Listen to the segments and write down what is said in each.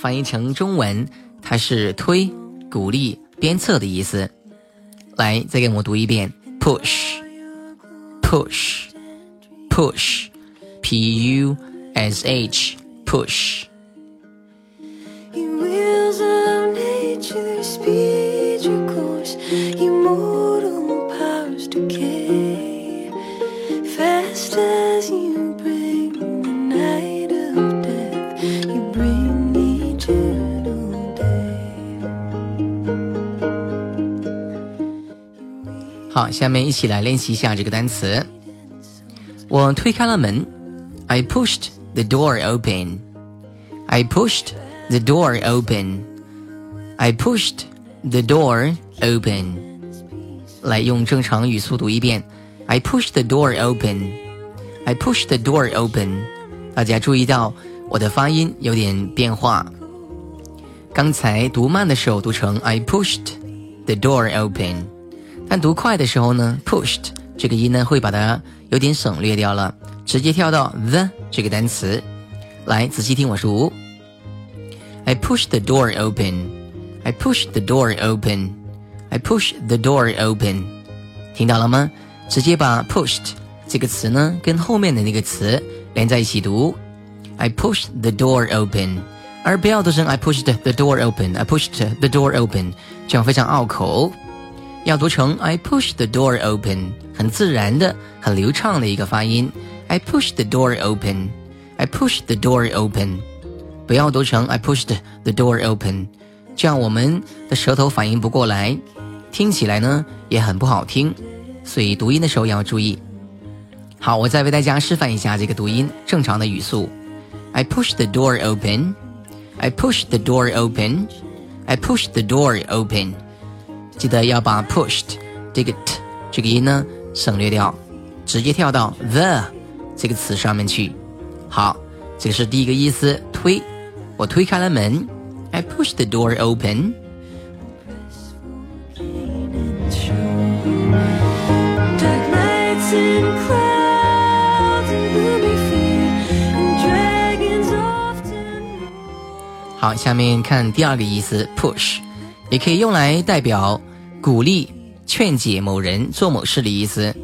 翻译成中文，它是推、鼓励、鞭策的意思。来，再给我读一遍。：push，push，push，p u s h，push。好，下面一起来练习一下这个单词。我推开了门，I pushed the door open. I pushed the door open. I pushed the door open. 来用正常语速读一遍，I pushed the door open. I pushed the door open. 大家注意到我的发音有点变化。刚才读慢的时候读成 I pushed the door open。但读快的时候呢，pushed 这个音呢会把它有点省略掉了，直接跳到 the 这个单词。来，仔细听我读：I pushed the door open. I pushed the door open. I pushed the door open. 听到了吗？直接把 pushed 这个词呢跟后面的那个词连在一起读。I pushed the door open，而不要读成 I pushed the door open. I pushed the door open，这样非常拗口。要读成 I push the door open，很自然的、很流畅的一个发音。I push the door open. I push the door open，不要读成 I pushed the door open，这样我们的舌头反应不过来，听起来呢也很不好听，所以读音的时候要注意。好，我再为大家示范一下这个读音正常的语速。I push the door open. I push the door open. I push the door open. 记得要把 pushed 这个 t 这个音呢省略掉，直接跳到 the 这个词上面去。好，这个是第一个意思，推。我推开了门，I pushed the door open。好，下面看第二个意思，push。也可以用来代表鼓励、劝解某人做某事的意思。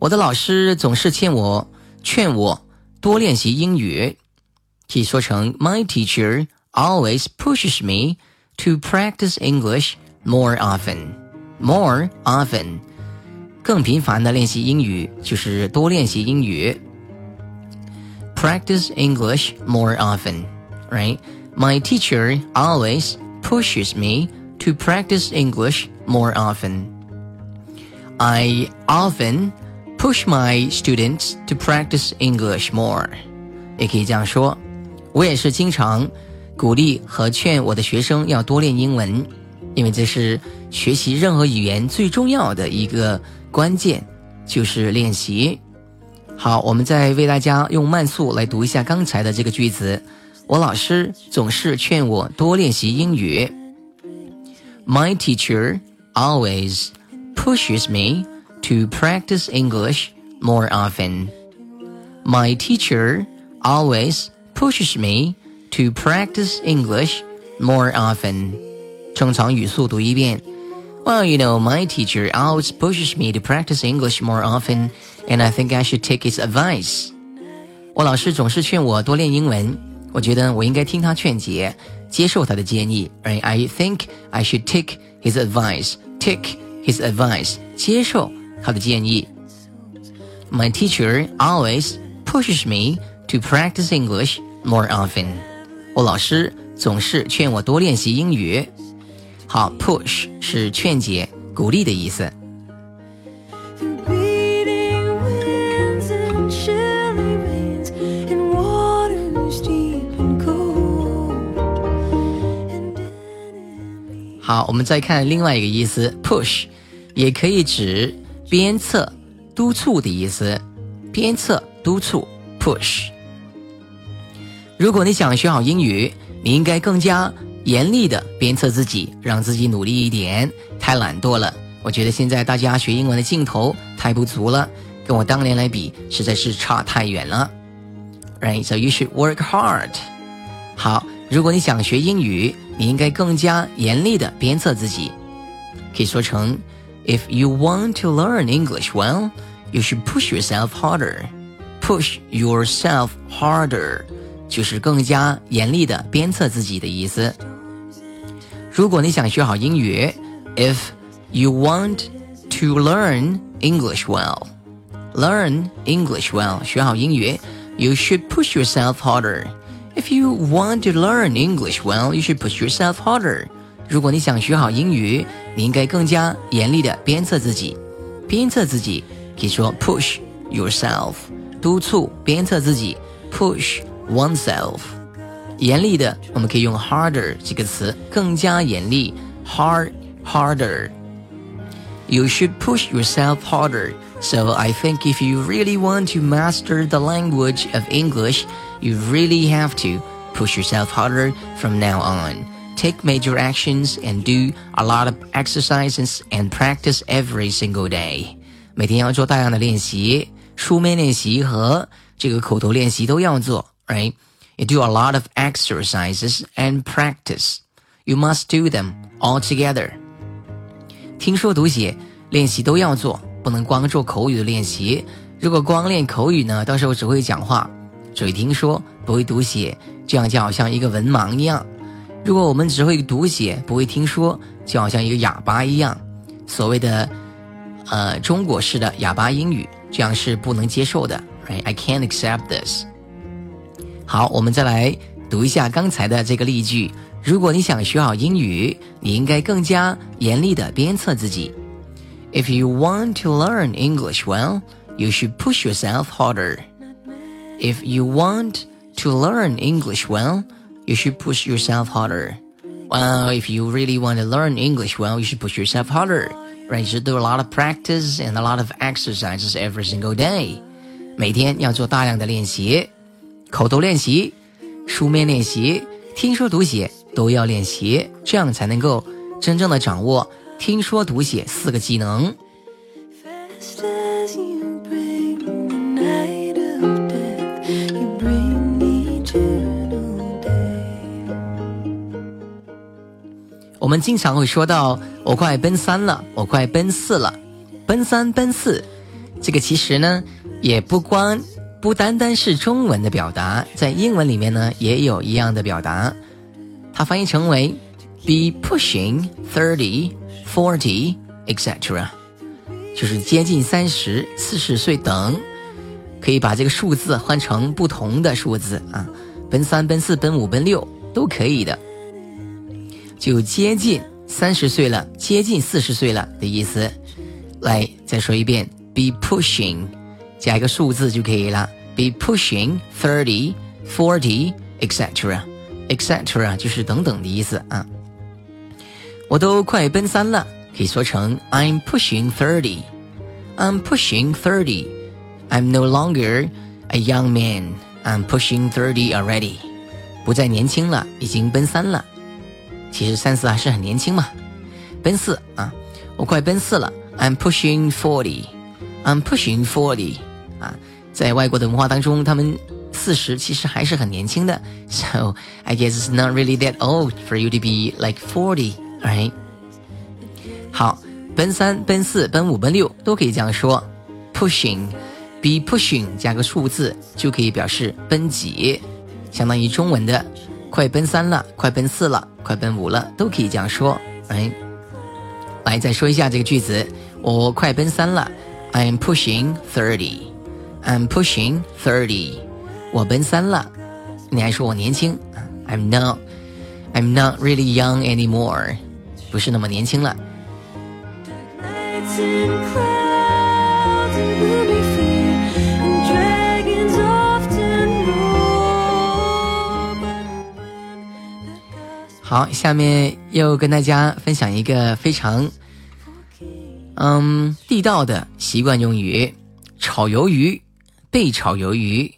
我的老师总是劝我劝我多练习英语，可以说成 My teacher always pushes me to practice English more often. More often，更频繁的练习英语就是多练习英语。Practice English more often, right? My teacher always pushes me to practice English more often. I often push my students to practice English more. 也可以这样说，我也是经常鼓励和劝我的学生要多练英文，因为这是学习任何语言最重要的一个关键，就是练习。好，我们再为大家用慢速来读一下刚才的这个句子。我老师总是劝我多练习英语。My teacher always pushes me to practice English more often. My teacher always pushes me to practice English more often. 正常语速读一遍。Well, you know, my teacher always pushes me to practice English more often, and I think I should take his advice. 我老师总是劝我多练英文。我觉得我应该听他劝解，接受他的建议。Right? I think I should take his advice. Take his advice. 接受他的建议。My teacher always pushes me to practice English more often. 我老师总是劝我多练习英语。好，push 是劝解、鼓励的意思。好，我们再看另外一个意思，push，也可以指鞭策、督促的意思。鞭策、督促，push。如果你想学好英语，你应该更加严厉的鞭策自己，让自己努力一点。太懒惰了，我觉得现在大家学英文的劲头太不足了，跟我当年来比，实在是差太远了。Right, so you should work hard. 好，如果你想学英语，你应该更加严厉的鞭策自己，可以说成：If you want to learn English well, you should push yourself harder. Push yourself harder 就是更加严厉的鞭策自己的意思。如果你想学好英语，If you want to learn English well, learn English well 学好英语，you should push yourself harder. If you want to learn English well, you should push yourself harder. 如果你想学好英语，你应该更加严厉的鞭策自己。鞭策自己可以说 push yourself，督促鞭策自己 push oneself。严厉的我们可以用 harder 这个词，更加严厉 hard harder。You should push yourself harder. So I think if you really want to master the language of English, you really have to push yourself harder from now on. Take major actions and do a lot of exercises and practice every single day. 每天要做大量的练习，书面练习和这个口头练习都要做，right? You do a lot of exercises and practice. You must do them all together. 听说读写练习都要做， 不能光做口语的练习。如果光练口语呢，到时候只会讲话。只会听说，不会读写，这样就好像一个文盲一样。如果我们只会读写，不会听说，就好像一个哑巴一样。所谓的，呃，中国式的哑巴英语，这样是不能接受的。Right? I can't accept this. 好，我们再来读一下刚才的这个例句。如果你想学好英语，你应该更加严厉的鞭策自己。If you want to learn English well, you should push yourself harder. If you want to learn English well, you should push yourself harder. Well, if you really want to learn English well, you should push yourself harder. Right? You should do a lot of practice and a lot of exercises every single day. 每天要做大量的练习，口头练习、书面练习、听说读写都要练习，这样才能够真正的掌握 听说读写四个技能。我们经常会说到“我快奔三了，我快奔四了”，奔三奔四，这个其实呢也不光不单单是中文的表达，在英文里面呢也有一样的表达，它翻译成为 “be pushing thirty, forty, etc.”，就是接近三十、四十岁等，可以把这个数字换成不同的数字啊，奔三、奔四、奔五、奔六都可以的。就接近三十岁了，接近四十岁了的意思。来，再说一遍，be pushing，加一个数字就可以了。be pushing thirty, forty, etc. etc. 就是等等的意思啊。我都快奔三了，可以说成 I'm pushing thirty. I'm pushing thirty. I'm no longer a young man. I'm pushing thirty already. 不再年轻了，已经奔三了。其实三四还是很年轻嘛，奔四啊，我快奔四了，I'm pushing forty，I'm pushing forty，啊，在外国的文化当中，他们四十其实还是很年轻的，so I guess it's not really that old for you to be like 哎好，奔三、奔四、奔五、奔六都可以这样说，pushing，be pushing 加个数字就可以表示奔几，相当于中文的。快奔三了，快奔四了，快奔五了，都可以这样说。哎，来再说一下这个句子：我快奔三了，I'm pushing thirty. I'm pushing thirty. 我奔三了，你还说我年轻？I'm not. I'm not really young anymore. 不是那么年轻了。好，下面又跟大家分享一个非常嗯地道的习惯用语：炒鱿鱼、被炒鱿鱼。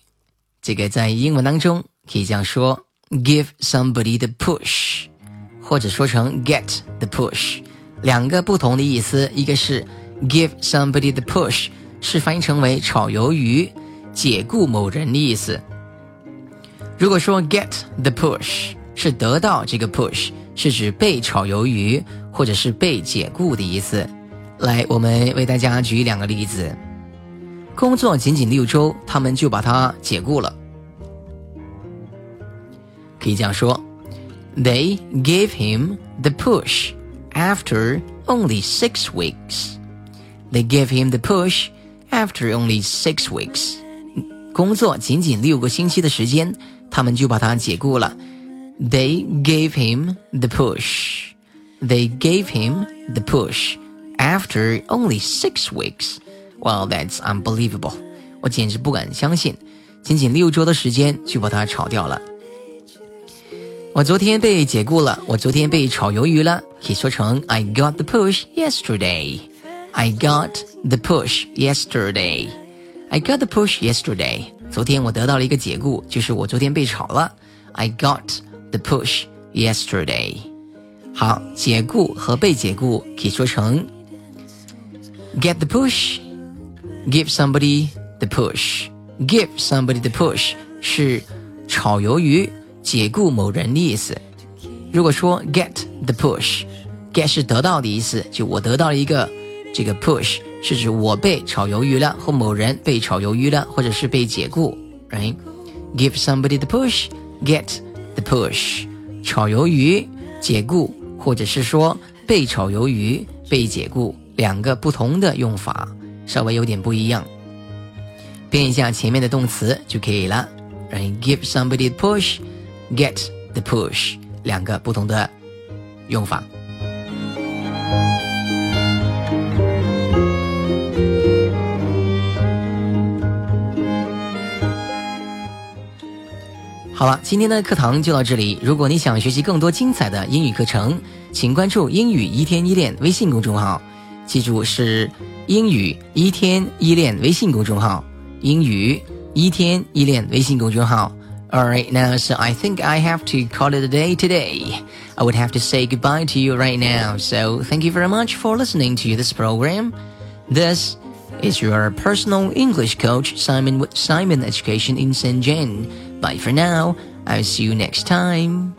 这个在英文当中可以这样说：give somebody the push，或者说成 get the push，两个不同的意思。一个是 give somebody the push，是翻译成为炒鱿鱼、解雇某人的意思。如果说 get the push。是得到这个 push，是指被炒鱿鱼或者是被解雇的意思。来，我们为大家举两个例子。工作仅仅六周，他们就把他解雇了。可以这样说 ：They gave him the push after only six weeks. They gave him the push after only six weeks. 工作仅仅六个星期的时间，他们就把他解雇了。They gave him the push. They gave him the push after only six weeks. Well, that's unbelievable. 我简直不敢相信，仅仅六周的时间就把他炒掉了。 我昨天被解雇了，我昨天被炒鱿鱼了，可以说成 I got the push yesterday. I got the push yesterday. I got the push yesterday. 昨天我得到了一个解雇，就是我昨天被炒了。I got the push yesterday。好，解雇和被解雇可以说成 get the push, give somebody the push, give somebody the push 是炒鱿鱼、 解雇某人的意思。如果说 get the push，get 是得到的意思，就我得到了一个这个 push，是指我被炒鱿鱼了，或某人被炒鱿鱼了，或者是被解雇，right？Give somebody the push, get The push，炒鱿鱼解雇，或者是说被炒鱿鱼被解雇，两个不同的用法，稍微有点不一样。变一下前面的动词就可以了。Right，give somebody the push Get the push，两个不同的用法。好了，今天的课堂就到这里。如果你想学习更多精彩的英语课程，请关注“英语一天一练”微信公众号。记住是“英语一天一练”微信公众号。英语一天一练微信公众号。All right, now so I think I have to call it a day today. I would have to say goodbye to you right now. So thank you very much for listening to this program. This is your personal English coach Simon with Simon Education in Shenzhen. Bye for now. I'll see you next time.